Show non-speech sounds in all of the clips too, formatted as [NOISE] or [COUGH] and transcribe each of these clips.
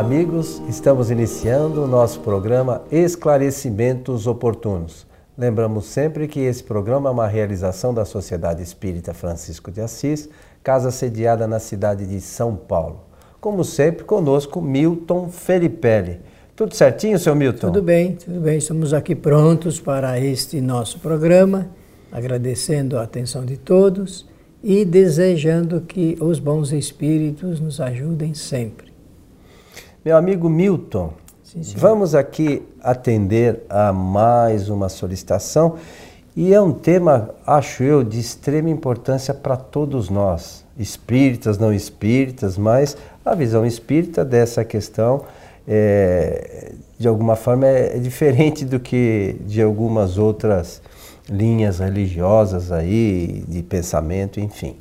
amigos, estamos iniciando o nosso programa Esclarecimentos Oportunos. Lembramos sempre que esse programa é uma realização da Sociedade Espírita Francisco de Assis, casa sediada na cidade de São Paulo. Como sempre, conosco Milton Felipelli. Tudo certinho, seu Milton? Tudo bem, tudo bem. Estamos aqui prontos para este nosso programa, agradecendo a atenção de todos e desejando que os bons espíritos nos ajudem sempre. Meu amigo Milton, sim, vamos aqui atender a mais uma solicitação. E é um tema, acho eu, de extrema importância para todos nós, espíritas, não espíritas, mas a visão espírita dessa questão é, de alguma forma é, é diferente do que de algumas outras linhas religiosas aí, de pensamento, enfim.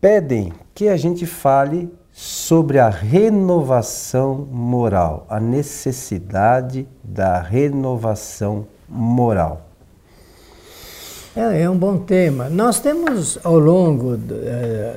Pedem que a gente fale sobre a renovação moral, a necessidade da renovação moral. É, é um bom tema. Nós temos ao longo é,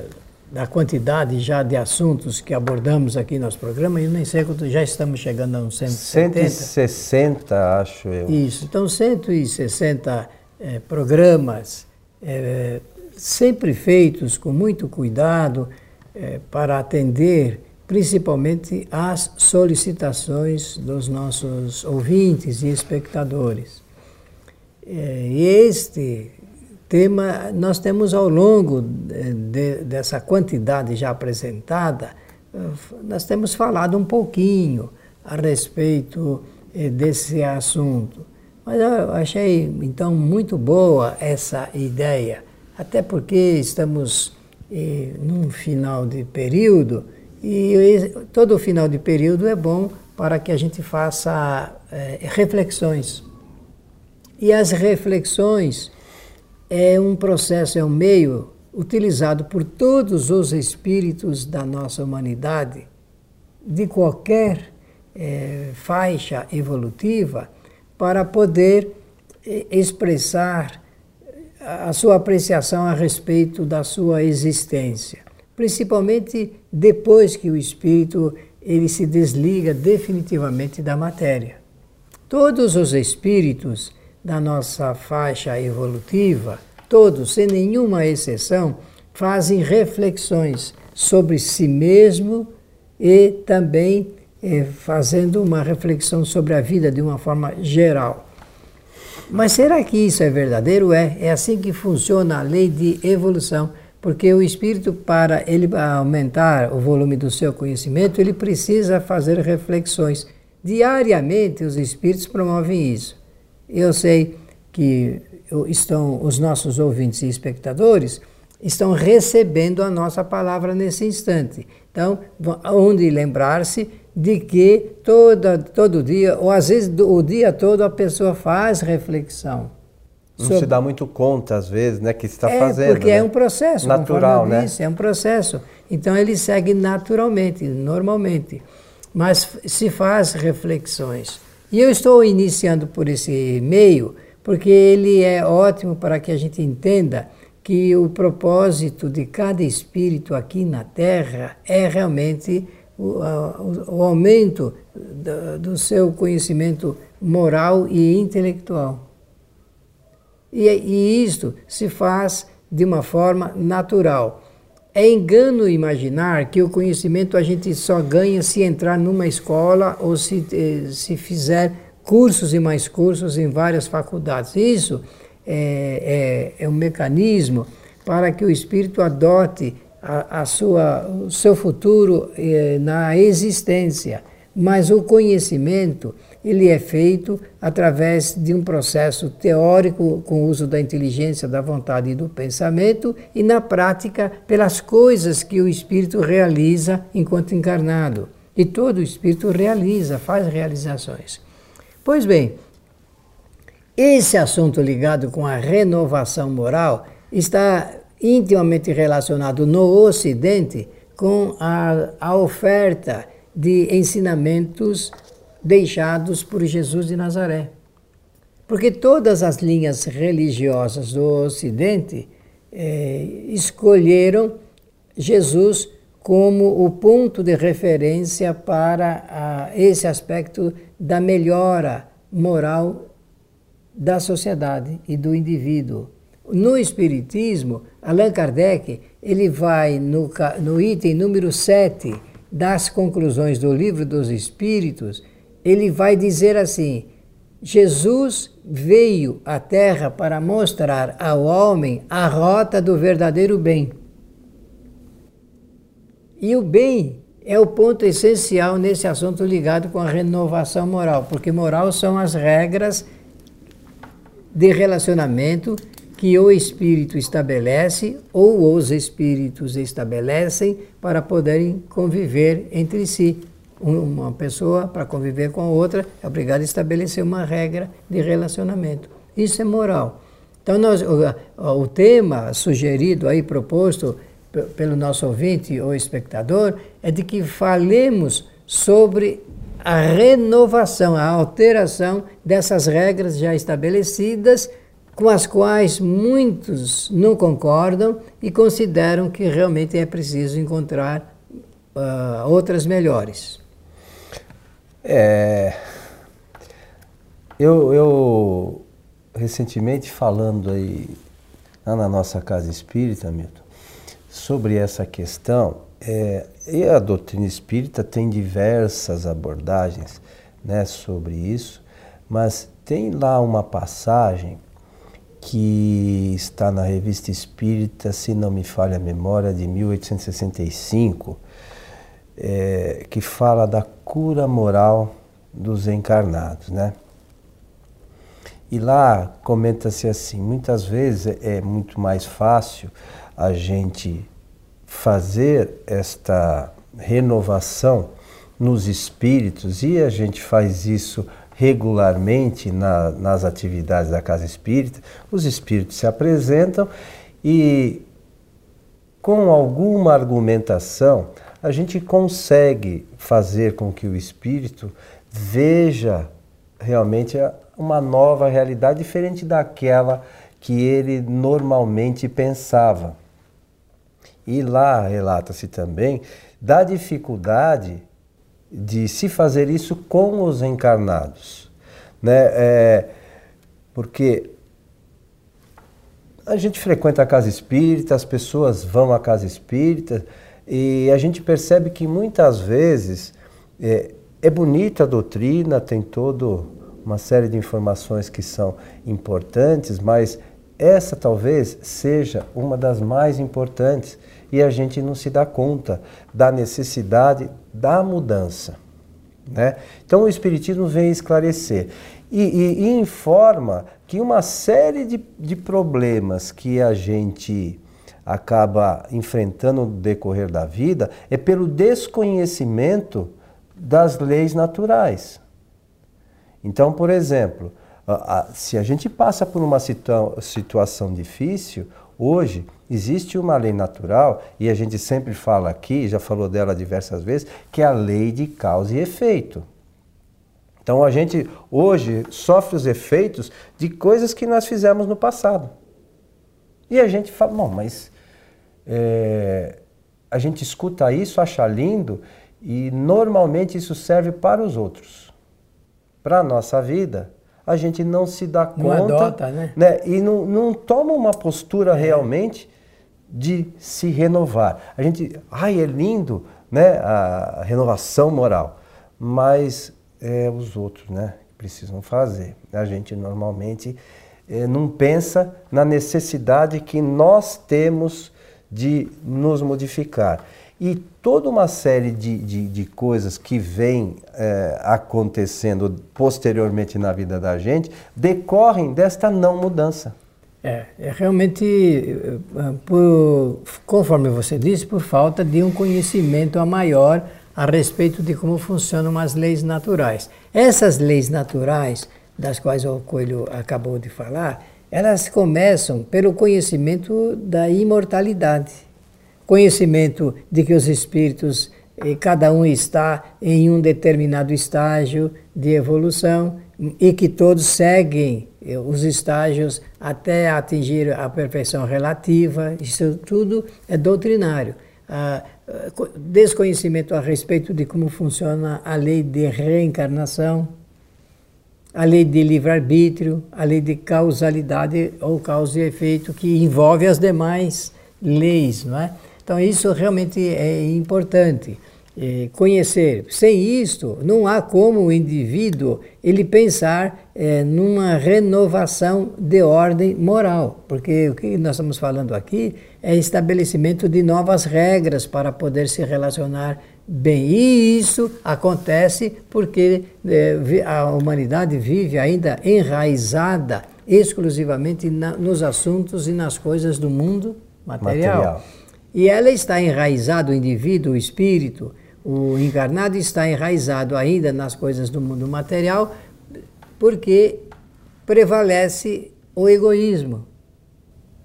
da quantidade já de assuntos que abordamos aqui no nosso programa, eu nem sei quanto já estamos chegando a uns 170. 160, acho eu. Isso, então 160 é, programas é, sempre feitos com muito cuidado, é, para atender principalmente às solicitações dos nossos ouvintes e espectadores. É, e este tema nós temos ao longo de, dessa quantidade já apresentada, nós temos falado um pouquinho a respeito é, desse assunto. Mas eu achei então muito boa essa ideia, até porque estamos e, num final de período, e todo final de período é bom para que a gente faça é, reflexões. E as reflexões é um processo, é um meio utilizado por todos os espíritos da nossa humanidade, de qualquer é, faixa evolutiva, para poder é, expressar a sua apreciação a respeito da sua existência, principalmente depois que o espírito ele se desliga definitivamente da matéria. Todos os espíritos da nossa faixa evolutiva, todos, sem nenhuma exceção, fazem reflexões sobre si mesmo e também eh, fazendo uma reflexão sobre a vida de uma forma geral. Mas será que isso é verdadeiro? É. É assim que funciona a lei de evolução. Porque o espírito, para ele aumentar o volume do seu conhecimento, ele precisa fazer reflexões. Diariamente, os espíritos promovem isso. Eu sei que estão os nossos ouvintes e espectadores estão recebendo a nossa palavra nesse instante. Então, onde lembrar-se de que toda, todo dia, ou às vezes o dia todo, a pessoa faz reflexão. Não sobre... se dá muito conta, às vezes, né, que está é, fazendo. Porque né? é um processo. Natural, né? Disse, é um processo. Então ele segue naturalmente, normalmente. Mas se faz reflexões. E eu estou iniciando por esse meio, porque ele é ótimo para que a gente entenda que o propósito de cada espírito aqui na Terra é realmente o, o aumento do, seu conhecimento moral e intelectual. E, e isto se faz de uma forma natural. É engano imaginar que o conhecimento a gente só ganha se entrar numa escola ou se, eh, se fizer cursos e mais cursos em várias faculdades. Isso é, é, é um mecanismo para que o espírito adote a, a sua, o seu futuro eh, na existência. Mas o conhecimento ele é feito através de um processo teórico com o uso da inteligência, da vontade e do pensamento e na prática pelas coisas que o espírito realiza enquanto encarnado. E todo espírito realiza, faz realizações. Pois bem, esse assunto ligado com a renovação moral está intimamente relacionado no Ocidente com a, a oferta de ensinamentos deixados por Jesus de Nazaré. Porque todas as linhas religiosas do Ocidente eh, escolheram Jesus como o ponto de referência para a, esse aspecto da melhora moral da sociedade e do indivíduo. No Espiritismo, Allan Kardec ele vai no, no item número 7 das conclusões do Livro dos Espíritos, ele vai dizer assim: Jesus veio à Terra para mostrar ao homem a rota do verdadeiro bem. E o bem é o ponto essencial nesse assunto ligado com a renovação moral, porque moral são as regras de relacionamento que o espírito estabelece ou os espíritos estabelecem para poderem conviver entre si. Uma pessoa, para conviver com a outra, é obrigada a estabelecer uma regra de relacionamento. Isso é moral. Então, nós, o, o tema sugerido aí, proposto pelo nosso ouvinte ou espectador, é de que falemos sobre a renovação, a alteração dessas regras já estabelecidas, com as quais muitos não concordam e consideram que realmente é preciso encontrar uh, outras melhores. É. Eu, eu recentemente falando aí na nossa casa espírita, Milton, sobre essa questão, é, e a doutrina espírita tem diversas abordagens né, sobre isso, mas tem lá uma passagem que está na revista espírita, se não me falha a memória, de 1865, é, que fala da cura moral dos encarnados, né? E lá comenta-se assim: muitas vezes é muito mais fácil a gente fazer esta renovação nos espíritos, e a gente faz isso regularmente na, nas atividades da casa espírita, os espíritos se apresentam e, com alguma argumentação, a gente consegue fazer com que o espírito veja realmente uma nova realidade diferente daquela que ele normalmente pensava. E lá relata-se também da dificuldade de se fazer isso com os encarnados. Né? É, porque a gente frequenta a casa espírita, as pessoas vão à casa espírita e a gente percebe que muitas vezes é, é bonita a doutrina, tem toda uma série de informações que são importantes, mas essa talvez seja uma das mais importantes e a gente não se dá conta da necessidade da mudança. Né? Então o Espiritismo vem esclarecer e, e, e informa que uma série de, de problemas que a gente acaba enfrentando no decorrer da vida é pelo desconhecimento das leis naturais. Então, por exemplo, se a gente passa por uma situa situação difícil, hoje existe uma lei natural, e a gente sempre fala aqui, já falou dela diversas vezes, que é a lei de causa e efeito. Então a gente hoje sofre os efeitos de coisas que nós fizemos no passado. E a gente fala, bom, mas é, a gente escuta isso, acha lindo, e normalmente isso serve para os outros. Para a nossa vida, a gente não se dá conta. Não adota, né? né? E não, não toma uma postura realmente de se renovar. A gente, ai, é lindo, né? A renovação moral. Mas é os outros, né? Precisam fazer. A gente normalmente é, não pensa na necessidade que nós temos de nos modificar. E toda uma série de, de, de coisas que vem é, acontecendo posteriormente na vida da gente decorrem desta não mudança. É, é realmente, é, por, conforme você disse, por falta de um conhecimento a maior a respeito de como funcionam as leis naturais. Essas leis naturais, das quais o Coelho acabou de falar, elas começam pelo conhecimento da imortalidade conhecimento de que os espíritos, eh, cada um está em um determinado estágio de evolução e que todos seguem eh, os estágios até atingir a perfeição relativa. Isso tudo é doutrinário. Ah, desconhecimento a respeito de como funciona a lei de reencarnação, a lei de livre-arbítrio, a lei de causalidade ou causa e efeito, que envolve as demais leis, não é? Então isso realmente é importante conhecer. Sem isto, não há como o indivíduo ele pensar é, numa renovação de ordem moral, porque o que nós estamos falando aqui é estabelecimento de novas regras para poder se relacionar bem. E isso acontece porque é, a humanidade vive ainda enraizada exclusivamente na, nos assuntos e nas coisas do mundo material. material. E ela está enraizada, o indivíduo, o espírito, o encarnado está enraizado ainda nas coisas do mundo material porque prevalece o egoísmo.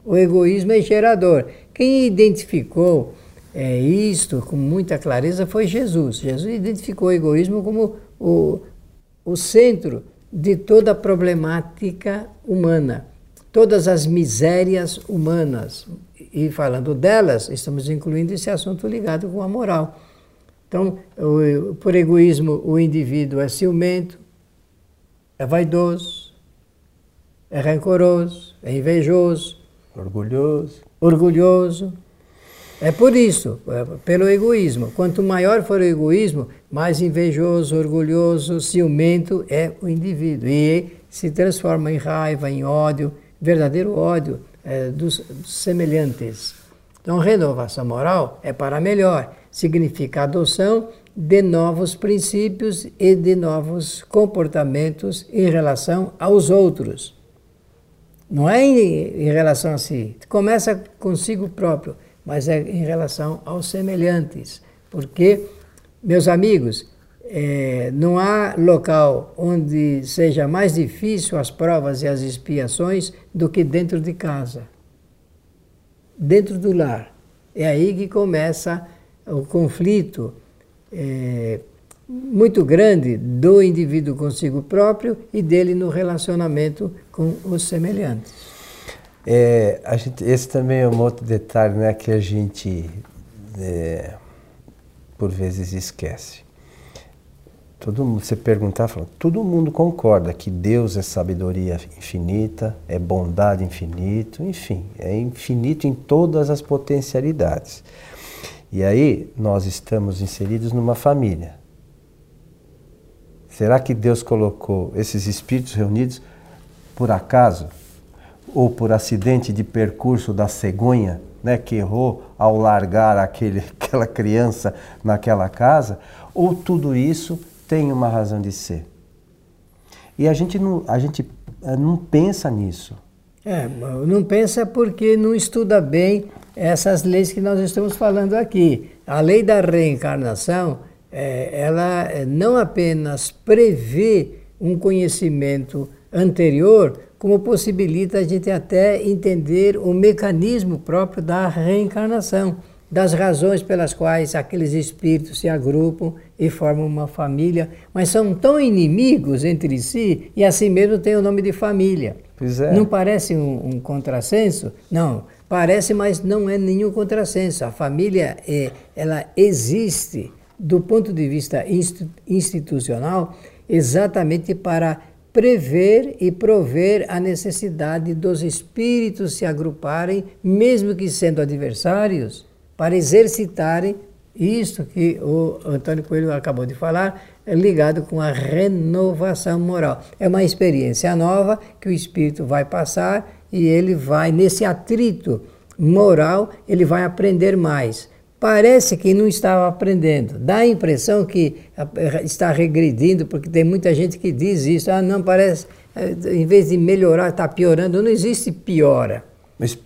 O egoísmo é gerador. Quem identificou é, isto com muita clareza foi Jesus. Jesus identificou o egoísmo como o, o centro de toda a problemática humana, todas as misérias humanas. E falando delas, estamos incluindo esse assunto ligado com a moral. Então, o, por egoísmo, o indivíduo é ciumento, é vaidoso, é rancoroso, é invejoso, orgulhoso. Orgulhoso. É por isso, é pelo egoísmo. Quanto maior for o egoísmo, mais invejoso, orgulhoso, ciumento é o indivíduo. E se transforma em raiva, em ódio, verdadeiro ódio é, dos, semelhantes. Então, renovação moral é para melhor significa adoção de novos princípios e de novos comportamentos em relação aos outros. Não é em, em relação a si, começa consigo próprio, mas é em relação aos semelhantes. Porque, meus amigos, é, não há local onde seja mais difícil as provas e as expiações do que dentro de casa, dentro do lar. É aí que começa o conflito é, muito grande do indivíduo consigo próprio e dele no relacionamento com os semelhantes. É, gente, esse também é um outro detalhe né, que a gente, é, por vezes, esquece. Todo mundo, você perguntar, fala, todo mundo concorda que Deus é sabedoria infinita, é bondade infinito, enfim, é infinito em todas as potencialidades. E aí nós estamos inseridos numa família. Será que Deus colocou esses espíritos reunidos por acaso? Ou por acidente de percurso da cegonha, né, que errou ao largar aquele, [LAUGHS] aquela criança naquela casa? Ou tudo isso tem uma razão de ser? E a gente não, a gente eh, não pensa nisso. É, não pensa porque não estuda bem essas leis que nós estamos falando aqui. A lei da reencarnação, é, ela não apenas prevê um conhecimento anterior, como possibilita a gente até entender o mecanismo próprio da reencarnação, das razões pelas quais aqueles espíritos se agrupam e formam uma família, mas são tão inimigos entre si e assim mesmo têm o nome de família. É. Não parece um, um contrassenso? Não. Parece, mas não é nenhum contrassenso. A família é, ela existe do ponto de vista institucional exatamente para prever e prover a necessidade dos espíritos se agruparem, mesmo que sendo adversários, para exercitarem isto que o Antônio Coelho acabou de falar, ligado com a renovação moral. É uma experiência nova que o espírito vai passar e ele vai, nesse atrito moral, ele vai aprender mais. Parece que não estava aprendendo. Dá a impressão que está regredindo, porque tem muita gente que diz isso. Ah, não, parece, eh, em vez de melhorar, está piorando. Não existe piora.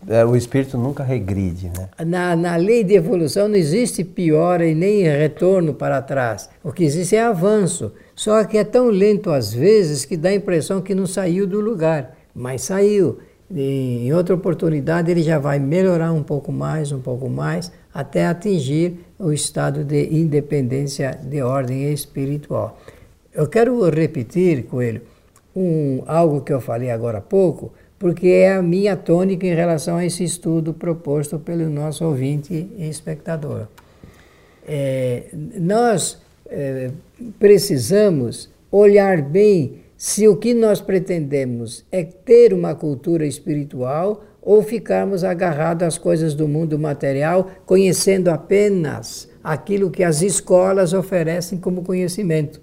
É, o espírito nunca regride, né? Na, na lei de evolução não existe piora e nem retorno para trás. O que existe é avanço. Só que é tão lento às vezes que dá a impressão que não saiu do lugar. Mas saiu. E em outra oportunidade ele já vai melhorar um pouco mais, um pouco mais, até atingir o estado de independência de ordem espiritual. Eu quero repetir, Coelho, um, algo que eu falei agora há pouco, porque é a minha tônica em relação a esse estudo proposto pelo nosso ouvinte e espectador. é, nós é, precisamos olhar bem se o que nós pretendemos é ter uma cultura espiritual ou ficarmos agarrados às coisas do mundo material, conhecendo apenas aquilo que as escolas oferecem como conhecimento.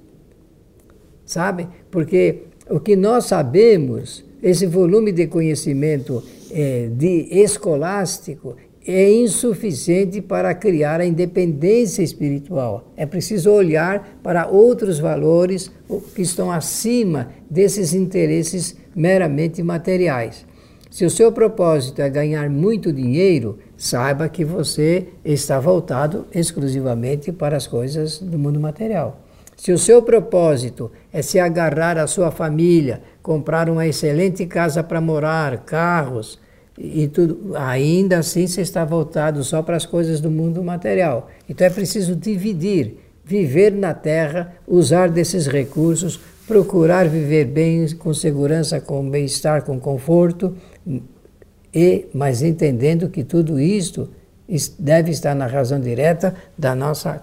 Sabe? Porque o que nós sabemos, esse volume de conhecimento é, de escolástico, é insuficiente para criar a independência espiritual. É preciso olhar para outros valores que estão acima desses interesses meramente materiais. Se o seu propósito é ganhar muito dinheiro, saiba que você está voltado exclusivamente para as coisas do mundo material. Se o seu propósito é se agarrar à sua família, comprar uma excelente casa para morar, carros, e tudo, ainda assim você está voltado só para as coisas do mundo material. Então é preciso dividir, viver na terra, usar desses recursos, procurar viver bem, com segurança, com bem-estar, com conforto, e mas entendendo que tudo isto deve estar na razão direta da nossa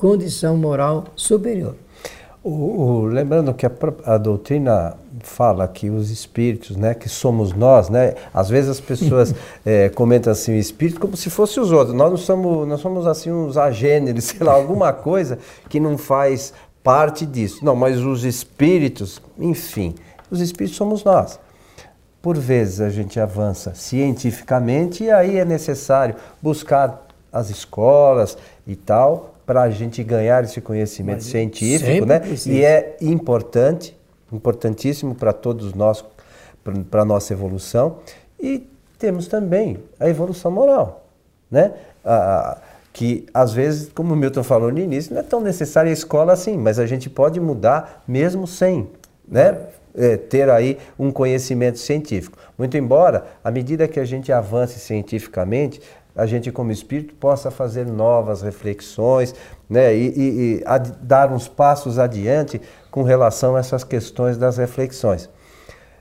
condição moral superior. O, o, lembrando que a, a, doutrina fala que os espíritos, né, que somos nós, né, às vezes as pessoas é, [LAUGHS] comentam assim o espírito como se fosse os outros. Nós não somos, nós somos assim uns agêneres, [LAUGHS] sei lá, alguma coisa que não faz parte disso. Não, mas os espíritos, enfim, os espíritos somos nós. Por vezes a gente avança cientificamente e aí é necessário buscar as escolas e tal para a gente ganhar esse conhecimento Mas científico, né? Precisa. E é importante, importantíssimo para todos nós, para a nossa evolução. E temos também a evolução moral, né? A, que às vezes, como o Milton falou no início, não é tão necessária a escola assim, mas a gente pode mudar mesmo sem, né? É, ter aí um conhecimento científico. Muito embora, à medida que a gente avance cientificamente, a gente como espírito possa fazer novas reflexões né, e, e, e ad, dar uns passos adiante com relação a essas questões das reflexões.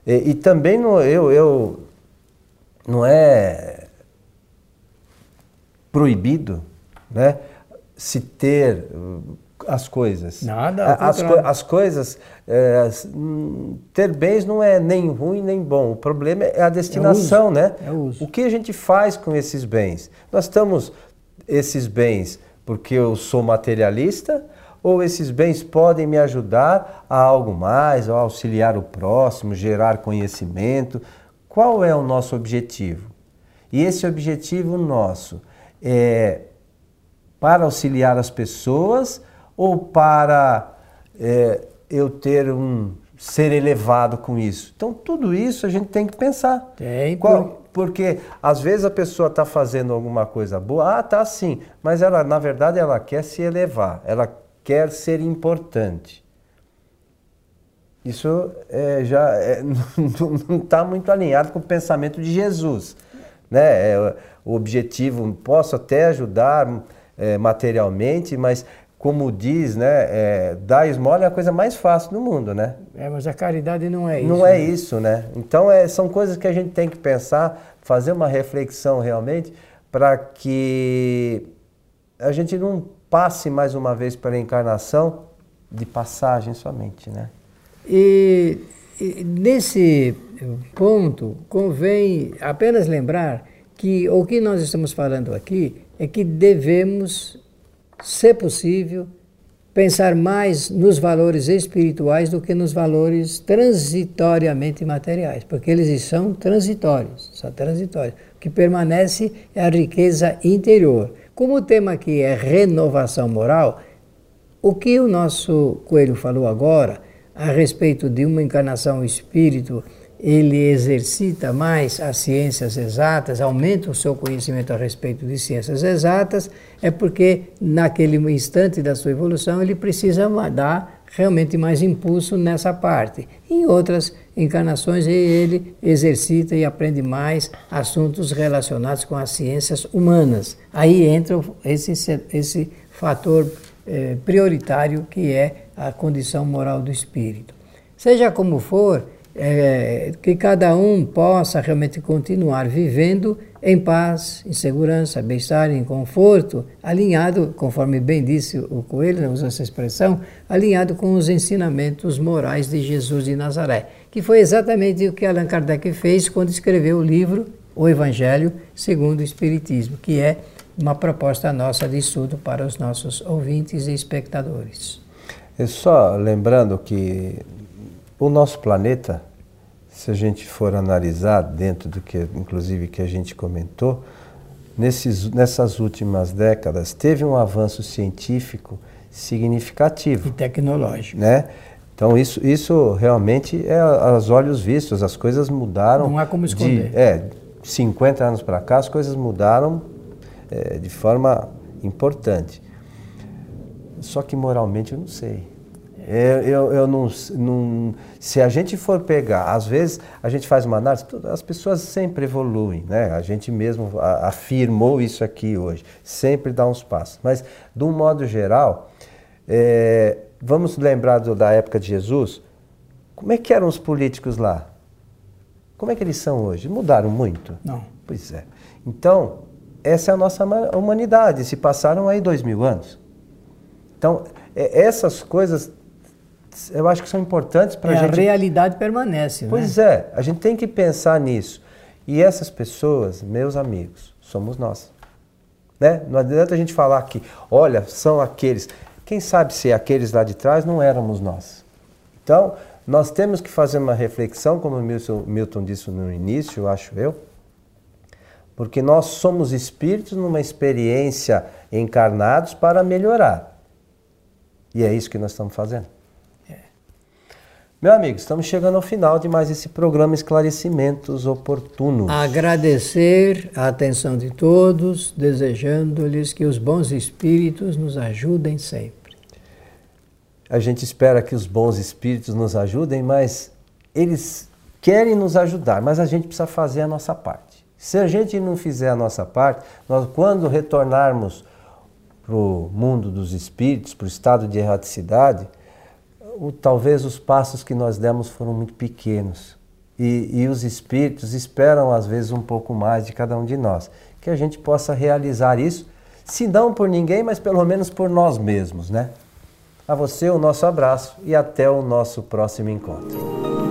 E, e também no, eu, eu, não é proibido né, se ter as coisas. Nada. As, co as coisas. É, ter bens não é nem ruim nem bom. O problema é a destinação, é né? É o, uso. o que a gente faz com esses bens? Nós estamos esses bens porque eu sou materialista ou esses bens podem me ajudar a algo mais, a auxiliar o próximo, gerar conhecimento? Qual é o nosso objetivo? E esse objetivo nosso é para auxiliar as pessoas ou para é, eu ter um ser elevado com isso? Então tudo isso a gente tem que pensar. Tem. Qual, porque às vezes a pessoa está fazendo alguma coisa boa, ah, tá sim, mas ela na verdade ela quer se elevar, ela quer ser importante. Isso é, já é, [LAUGHS] não está muito alinhado com o pensamento de Jesus. Né? É, o objetivo, posso até ajudar é, materialmente, mas como diz, né, é, dar esmola é a coisa mais fácil do mundo, né? É, mas a caridade não é isso. Não é né? isso, né? Então é, são coisas que a gente tem que pensar, fazer uma reflexão realmente para que a gente não passe mais uma vez pela encarnação de passagem somente, né? E, e nesse ponto convém apenas lembrar que o que nós estamos falando aqui é que devemos se possível, pensar mais nos valores espirituais do que nos valores transitoriamente materiais, porque eles são transitórios, são transitórios. O que permanece é a riqueza interior. Como o tema aqui é renovação moral, o que o nosso Coelho falou agora a respeito de uma encarnação espírito ele exercita mais as ciências exatas, aumenta o seu conhecimento a respeito de ciências exatas, é porque naquele instante da sua evolução ele precisa dar realmente mais impulso nessa parte. Em outras encarnações ele exercita e aprende mais assuntos relacionados com as ciências humanas. Aí entra esse, esse fator eh, prioritário que é a condição moral do espírito. Seja como for, é, que cada um possa realmente continuar vivendo em paz, em segurança, bem-estar, em conforto, alinhado, conforme bem disse o Coelho, né, usou essa expressão, alinhado com os ensinamentos morais de Jesus de Nazaré, que foi exatamente o que Allan Kardec fez quando escreveu o livro O Evangelho segundo o Espiritismo, que é uma proposta nossa de estudo para os nossos ouvintes e espectadores. E só lembrando que o nosso planeta se a gente for analisar dentro do que, inclusive, que a gente comentou, nesses, nessas últimas décadas teve um avanço científico significativo. E tecnológico. Né? Então isso, isso realmente é aos olhos vistos, as coisas mudaram. Não há como esconder. De, é, 50 anos para cá as coisas mudaram é, de forma importante. Só que moralmente eu não sei. Eu, eu, eu não, não, Se a gente for pegar, às vezes a gente faz uma análise, as pessoas sempre evoluem, né? A gente mesmo afirmou isso aqui hoje, sempre dá uns passos. Mas, de um modo geral, é, vamos lembrar do, da época de Jesus, como é que eram os políticos lá? Como é que eles são hoje? Mudaram muito? Não. Pois é. Então, essa é a nossa humanidade. Se passaram aí dois mil anos. Então, é, essas coisas eu acho que são importantes para a gente. A realidade permanece. Pois né? é, a gente tem que pensar nisso. E essas pessoas, meus amigos, somos nós. Né? Não adianta a gente falar que, olha, são aqueles. Quem sabe se aqueles lá de trás não éramos nós. Então, nós temos que fazer uma reflexão, como o Milton, Milton disse no início, acho eu, porque nós somos espíritos numa experiência encarnados para melhorar. E é isso que nós estamos fazendo. Meu amigo, estamos chegando ao final de mais esse programa Esclarecimentos Oportunos. Agradecer a atenção de todos, desejando-lhes que os bons espíritos nos ajudem sempre. A gente espera que os bons espíritos nos ajudem, mas eles querem nos ajudar, mas a gente precisa fazer a nossa parte. Se a gente não fizer a nossa parte, nós quando retornarmos para o mundo dos espíritos, para o estado de erraticidade, o, talvez os passos que nós demos foram muito pequenos. E, e os espíritos esperam, às vezes, um pouco mais de cada um de nós. Que a gente possa realizar isso, se não por ninguém, mas pelo menos por nós mesmos, né? A você o nosso abraço e até o nosso próximo encontro.